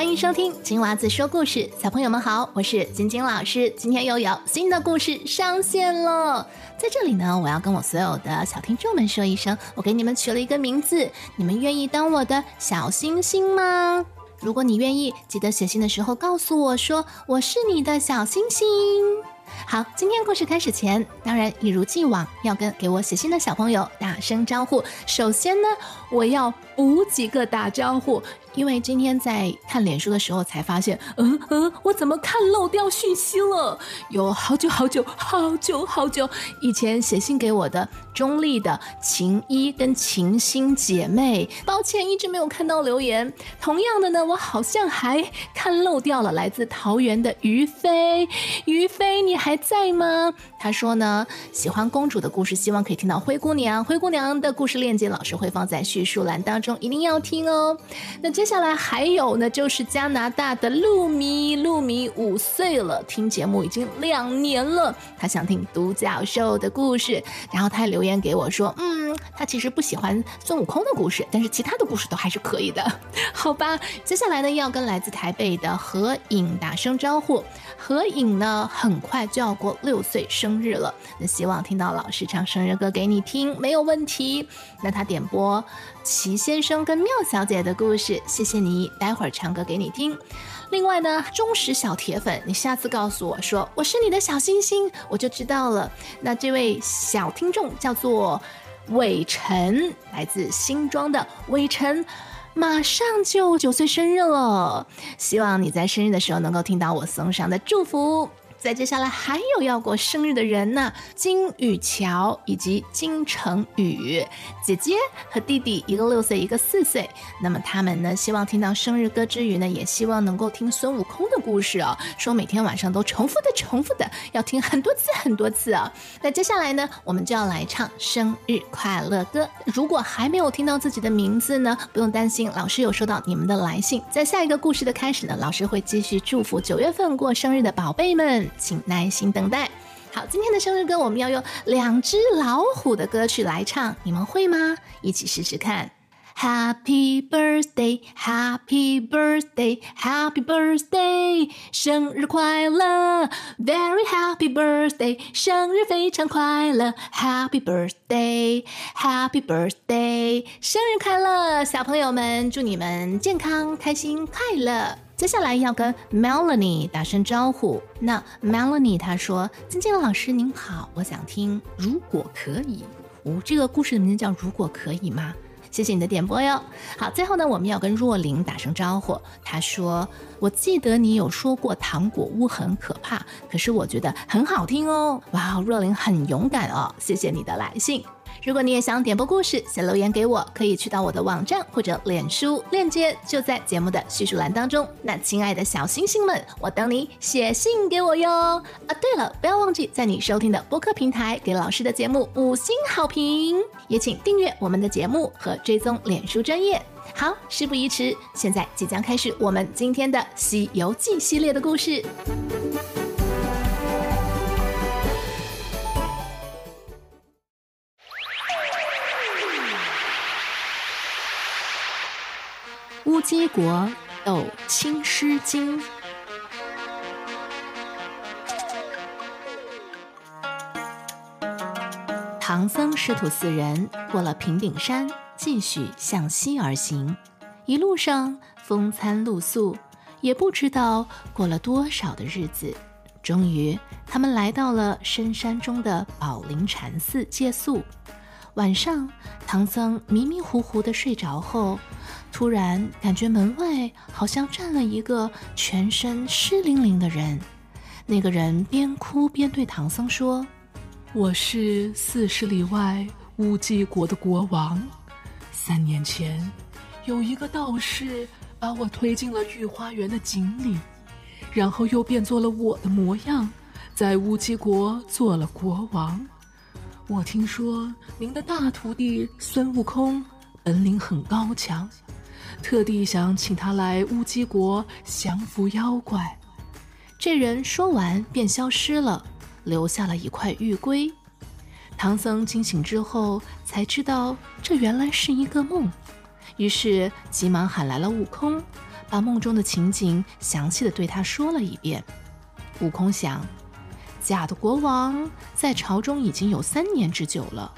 欢迎收听金娃子说故事，小朋友们好，我是晶晶老师。今天又有新的故事上线了，在这里呢，我要跟我所有的小听众们说一声，我给你们取了一个名字，你们愿意当我的小星星吗？如果你愿意，记得写信的时候告诉我说我是你的小星星。好，今天故事开始前，当然一如既往要跟给我写信的小朋友打声招呼。首先呢，我要补几个打招呼。因为今天在看脸书的时候才发现，嗯嗯，我怎么看漏掉讯息了？有好久好久好久好久以前写信给我的中立的晴一跟晴心姐妹，抱歉一直没有看到留言。同样的呢，我好像还看漏掉了来自桃园的于飞，于飞你还在吗？他说呢，喜欢公主的故事，希望可以听到灰姑娘，灰姑娘的故事链接老师会放在叙述栏当中，一定要听哦。那接下来还有呢，就是加拿大的露米，露米五岁了，听节目已经两年了。他想听独角兽的故事，然后他还留言给我说，嗯，他其实不喜欢孙悟空的故事，但是其他的故事都还是可以的，好吧。接下来呢，要跟来自台北的何颖打声招呼。何颖呢，很快就要过六岁生日了，那希望听到老师唱生日歌给你听，没有问题。那他点播齐先生跟妙小姐的故事。谢谢你，待会儿唱歌给你听。另外呢，忠实小铁粉，你下次告诉我说我是你的小星星，我就知道了。那这位小听众叫做魏晨，来自新庄的魏晨，马上就九岁生日了，希望你在生日的时候能够听到我送上的祝福。在接下来还有要过生日的人呢，金宇桥以及金成宇姐姐和弟弟，一个六岁，一个四岁。那么他们呢，希望听到生日歌之余呢，也希望能够听孙悟空的故事哦。说每天晚上都重复的、重复的要听很多次、很多次啊。那接下来呢，我们就要来唱生日快乐歌。如果还没有听到自己的名字呢，不用担心，老师有收到你们的来信。在下一个故事的开始呢，老师会继续祝福九月份过生日的宝贝们。请耐心等待。好，今天的生日歌我们要用两只老虎的歌曲来唱，你们会吗？一起试试看。Happy birthday, Happy birthday, Happy birthday，生日快乐！Very happy birthday，生日非常快乐！Happy birthday, Happy birthday，生日快乐，小朋友们，祝你们健康、开心、快乐！接下来要跟 Melanie 打声招呼。那 Melanie 她说：“金金老师您好，我想听如果可以。哦，这个故事的名字叫如果可以吗？谢谢你的点播哟。好，最后呢，我们要跟若琳打声招呼。她说：我记得你有说过糖果屋很可怕，可是我觉得很好听哦。哇，若琳很勇敢哦。谢谢你的来信。”如果你也想点播故事，写留言给我，可以去到我的网站或者脸书，链接就在节目的叙述栏当中。那亲爱的小星星们，我等你写信给我哟！啊，对了，不要忘记在你收听的播客平台给老师的节目五星好评，也请订阅我们的节目和追踪脸书专业。好，事不宜迟，现在即将开始我们今天的《西游记》系列的故事。鸡国斗青狮精。唐僧师徒四人过了平顶山，继续向西而行。一路上风餐露宿，也不知道过了多少的日子。终于，他们来到了深山中的宝林禅寺借宿。晚上，唐僧迷迷糊糊的睡着后，突然感觉门外好像站了一个全身湿淋淋的人。那个人边哭边对唐僧说：“我是四十里外乌鸡国的国王。三年前，有一个道士把我推进了御花园的井里，然后又变作了我的模样，在乌鸡国做了国王。”我听说您的大徒弟孙悟空本领很高强，特地想请他来乌鸡国降服妖怪。这人说完便消失了，留下了一块玉龟。唐僧惊醒之后才知道这原来是一个梦，于是急忙喊来了悟空，把梦中的情景详细的对他说了一遍。悟空想，假的国王在朝中已经有三年之久了，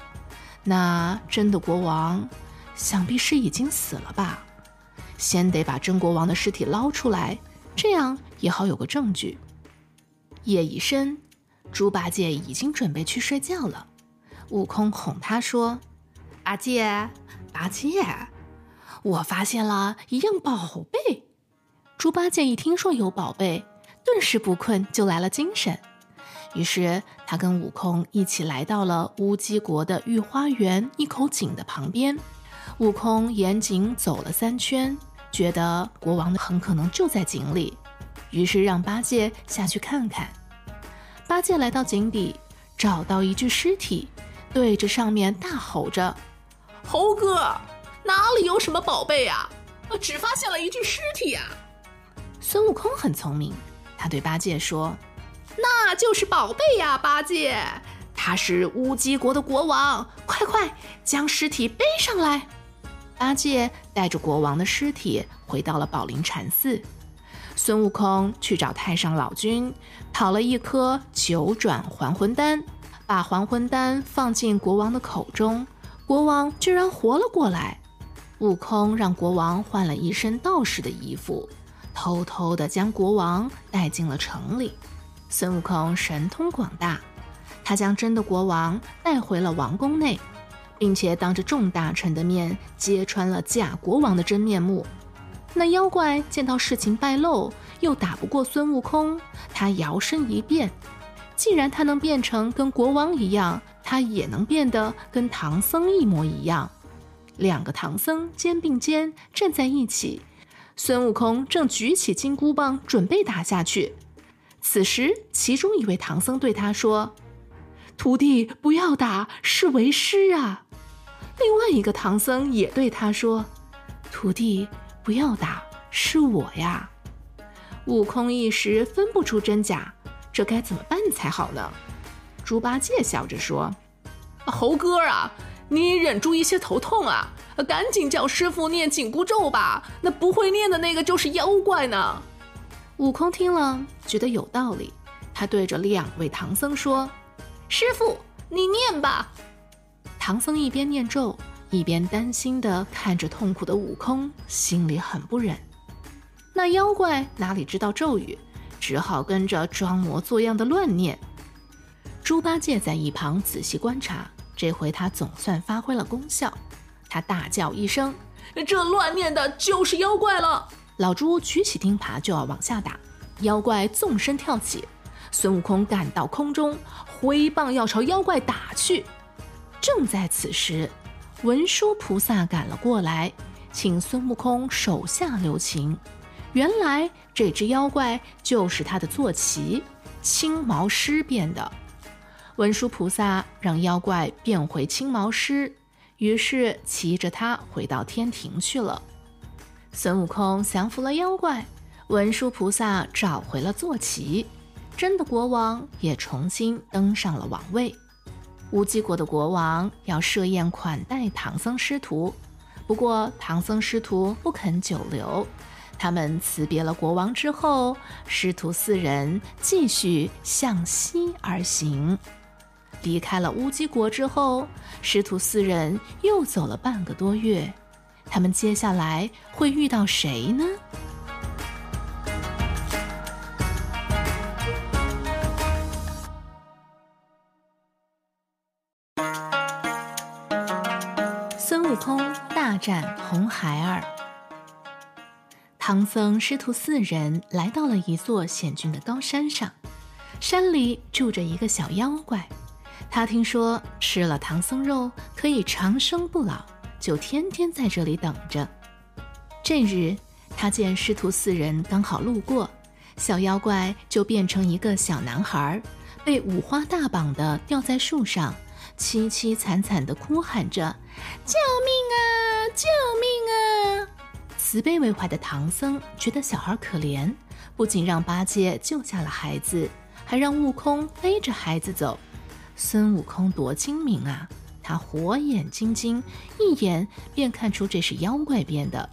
那真的国王想必是已经死了吧？先得把真国王的尸体捞出来，这样也好有个证据。夜已深，猪八戒已经准备去睡觉了。悟空哄他说：“八戒，八戒，我发现了一样宝贝。”猪八戒一听说有宝贝，顿时不困，就来了精神。于是他跟悟空一起来到了乌鸡国的御花园一口井的旁边。悟空沿井走了三圈，觉得国王很可能就在井里，于是让八戒下去看看。八戒来到井底，找到一具尸体，对着上面大吼着：“猴哥，哪里有什么宝贝呀啊？只发现了一具尸体啊！”孙悟空很聪明，他对八戒说：“那就是宝贝呀，八戒，他是乌鸡国的国王，快快将尸体背上来。”八戒带着国王的尸体回到了宝林禅寺。孙悟空去找太上老君，讨了一颗九转还魂丹，把还魂丹放进国王的口中，国王居然活了过来。悟空让国王换了一身道士的衣服，偷偷地将国王带进了城里。孙悟空神通广大，他将真的国王带回了王宫内。并且当着众大臣的面揭穿了假国王的真面目。那妖怪见到事情败露，又打不过孙悟空，他摇身一变。既然他能变成跟国王一样，他也能变得跟唐僧一模一样。两个唐僧肩并肩站在一起，孙悟空正举起金箍棒准备打下去。此时，其中一位唐僧对他说：“徒弟，不要打，是为师啊。”另外一个唐僧也对他说：“徒弟，不要打，是我呀。”悟空一时分不出真假，这该怎么办才好呢？猪八戒笑着说：“猴哥啊，你忍住一些头痛啊，赶紧叫师傅念紧箍咒吧。那不会念的那个就是妖怪呢。”悟空听了觉得有道理，他对着两位唐僧说：“师傅，你念吧。”唐僧一边念咒，一边担心地看着痛苦的悟空，心里很不忍。那妖怪哪里知道咒语，只好跟着装模作样的乱念。猪八戒在一旁仔细观察，这回他总算发挥了功效。他大叫一声：“这乱念的就是妖怪了！”老猪举起钉耙就要往下打，妖怪纵身跳起，孙悟空赶到空中，挥棒要朝妖怪打去。正在此时，文殊菩萨赶了过来，请孙悟空手下留情。原来这只妖怪就是他的坐骑青毛狮变的。文殊菩萨让妖怪变回青毛狮，于是骑着它回到天庭去了。孙悟空降服了妖怪，文殊菩萨找回了坐骑，真的国王也重新登上了王位。乌鸡国的国王要设宴款待唐僧师徒，不过唐僧师徒不肯久留。他们辞别了国王之后，师徒四人继续向西而行。离开了乌鸡国之后，师徒四人又走了半个多月。他们接下来会遇到谁呢？孙悟空大战红孩儿，唐僧师徒四人来到了一座险峻的高山上，山里住着一个小妖怪。他听说吃了唐僧肉可以长生不老，就天天在这里等着。这日，他见师徒四人刚好路过，小妖怪就变成一个小男孩，被五花大绑的吊在树上。凄凄惨惨地哭喊着：“救命啊！救命啊！”慈悲为怀的唐僧觉得小孩可怜，不仅让八戒救下了孩子，还让悟空背着孩子走。孙悟空多精明啊！他火眼金睛，一眼便看出这是妖怪变的，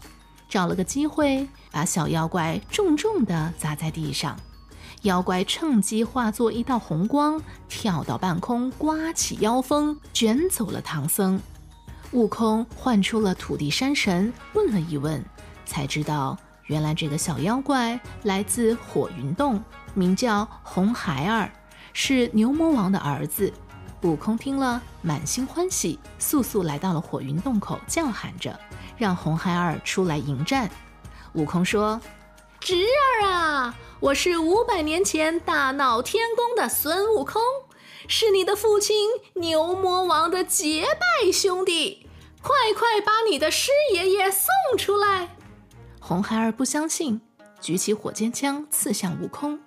找了个机会，把小妖怪重重地砸在地上。妖怪趁机化作一道红光，跳到半空，刮起妖风，卷走了唐僧。悟空唤出了土地山神，问了一问，才知道原来这个小妖怪来自火云洞，名叫红孩儿，是牛魔王的儿子。悟空听了，满心欢喜，速速来到了火云洞口，叫喊着让红孩儿出来迎战。悟空说：“侄儿啊！”我是五百年前大闹天宫的孙悟空，是你的父亲牛魔王的结拜兄弟，快快把你的师爷爷送出来！红孩儿不相信，举起火尖枪刺向悟空，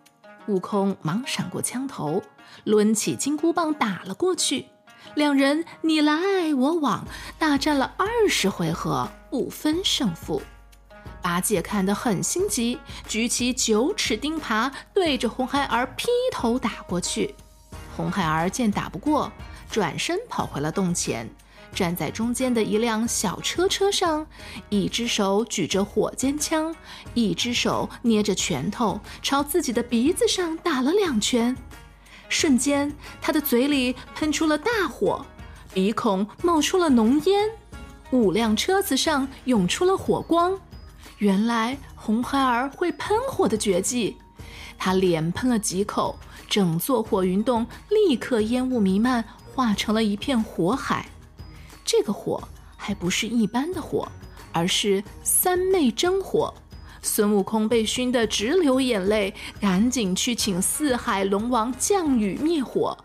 悟空忙闪过枪头，抡起金箍棒打了过去，两人你来我往，大战了二十回合，不分胜负。八戒看得很心急，举起九齿钉耙，对着红孩儿劈头打过去。红孩儿见打不过，转身跑回了洞前，站在中间的一辆小车车上，一只手举着火尖枪，一只手捏着拳头，朝自己的鼻子上打了两拳。瞬间，他的嘴里喷出了大火，鼻孔冒出了浓烟，五辆车子上涌出了火光。原来红孩儿会喷火的绝技，他连喷了几口，整座火云洞立刻烟雾弥漫，化成了一片火海。这个火还不是一般的火，而是三昧真火。孙悟空被熏得直流眼泪，赶紧去请四海龙王降雨灭火。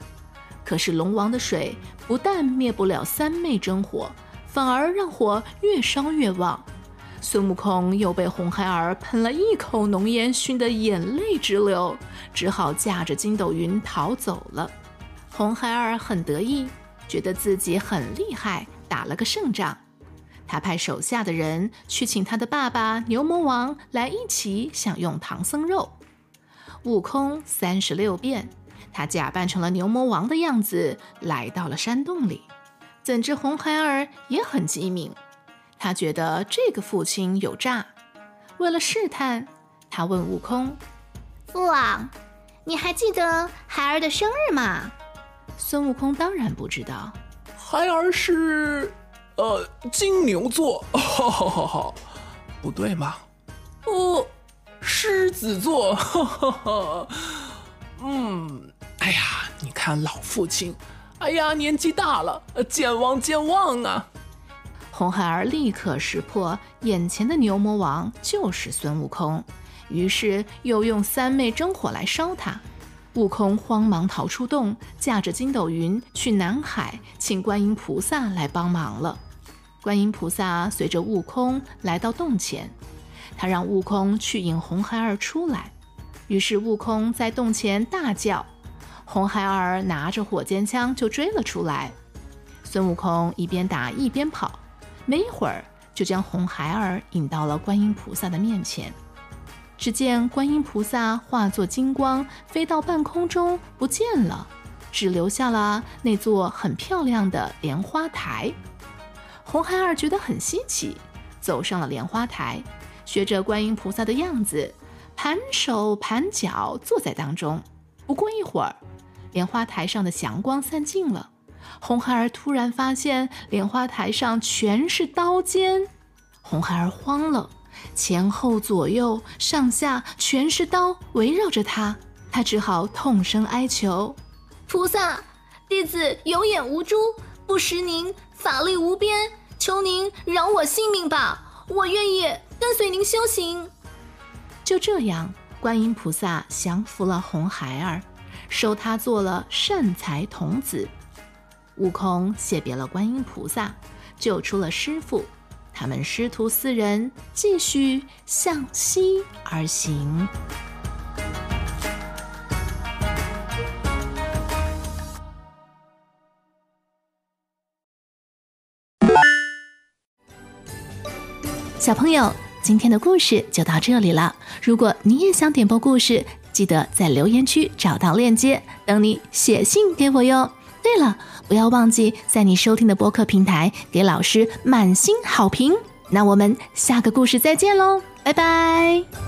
可是龙王的水不但灭不了三昧真火，反而让火越烧越旺。孙悟空又被红孩儿喷了一口浓烟，熏得眼泪直流，只好驾着筋斗云逃走了。红孩儿很得意，觉得自己很厉害，打了个胜仗。他派手下的人去请他的爸爸牛魔王来一起享用唐僧肉。悟空三十六变，他假扮成了牛魔王的样子，来到了山洞里。怎知红孩儿也很机敏。他觉得这个父亲有诈，为了试探，他问悟空：“父王，你还记得孩儿的生日吗？”孙悟空当然不知道，孩儿是，呃，金牛座，哈哈哈哈，不对吗？哦，狮子座，哈哈哈。嗯，哎呀，你看老父亲，哎呀，年纪大了，健忘健忘啊。红孩儿立刻识破眼前的牛魔王就是孙悟空，于是又用三昧真火来烧他。悟空慌忙逃出洞，驾着筋斗云去南海，请观音菩萨来帮忙了。观音菩萨随着悟空来到洞前，他让悟空去引红孩儿出来。于是悟空在洞前大叫，红孩儿拿着火尖枪就追了出来。孙悟空一边打一边跑。没一会儿，就将红孩儿引到了观音菩萨的面前。只见观音菩萨化作金光，飞到半空中不见了，只留下了那座很漂亮的莲花台。红孩儿觉得很稀奇，走上了莲花台，学着观音菩萨的样子，盘手盘脚坐在当中。不过一会儿，莲花台上的祥光散尽了。红孩儿突然发现莲花台上全是刀尖，红孩儿慌了，前后左右上下全是刀围绕着他，他只好痛声哀求：“菩萨，弟子有眼无珠，不识您法力无边，求您饶我性命吧，我愿意跟随您修行。”就这样，观音菩萨降服了红孩儿，收他做了善财童子。悟空谢别了观音菩萨，救出了师傅，他们师徒四人继续向西而行。小朋友，今天的故事就到这里了。如果你也想点播故事，记得在留言区找到链接，等你写信给我哟。对了。不要忘记在你收听的播客平台给老师满星好评。那我们下个故事再见喽，拜拜。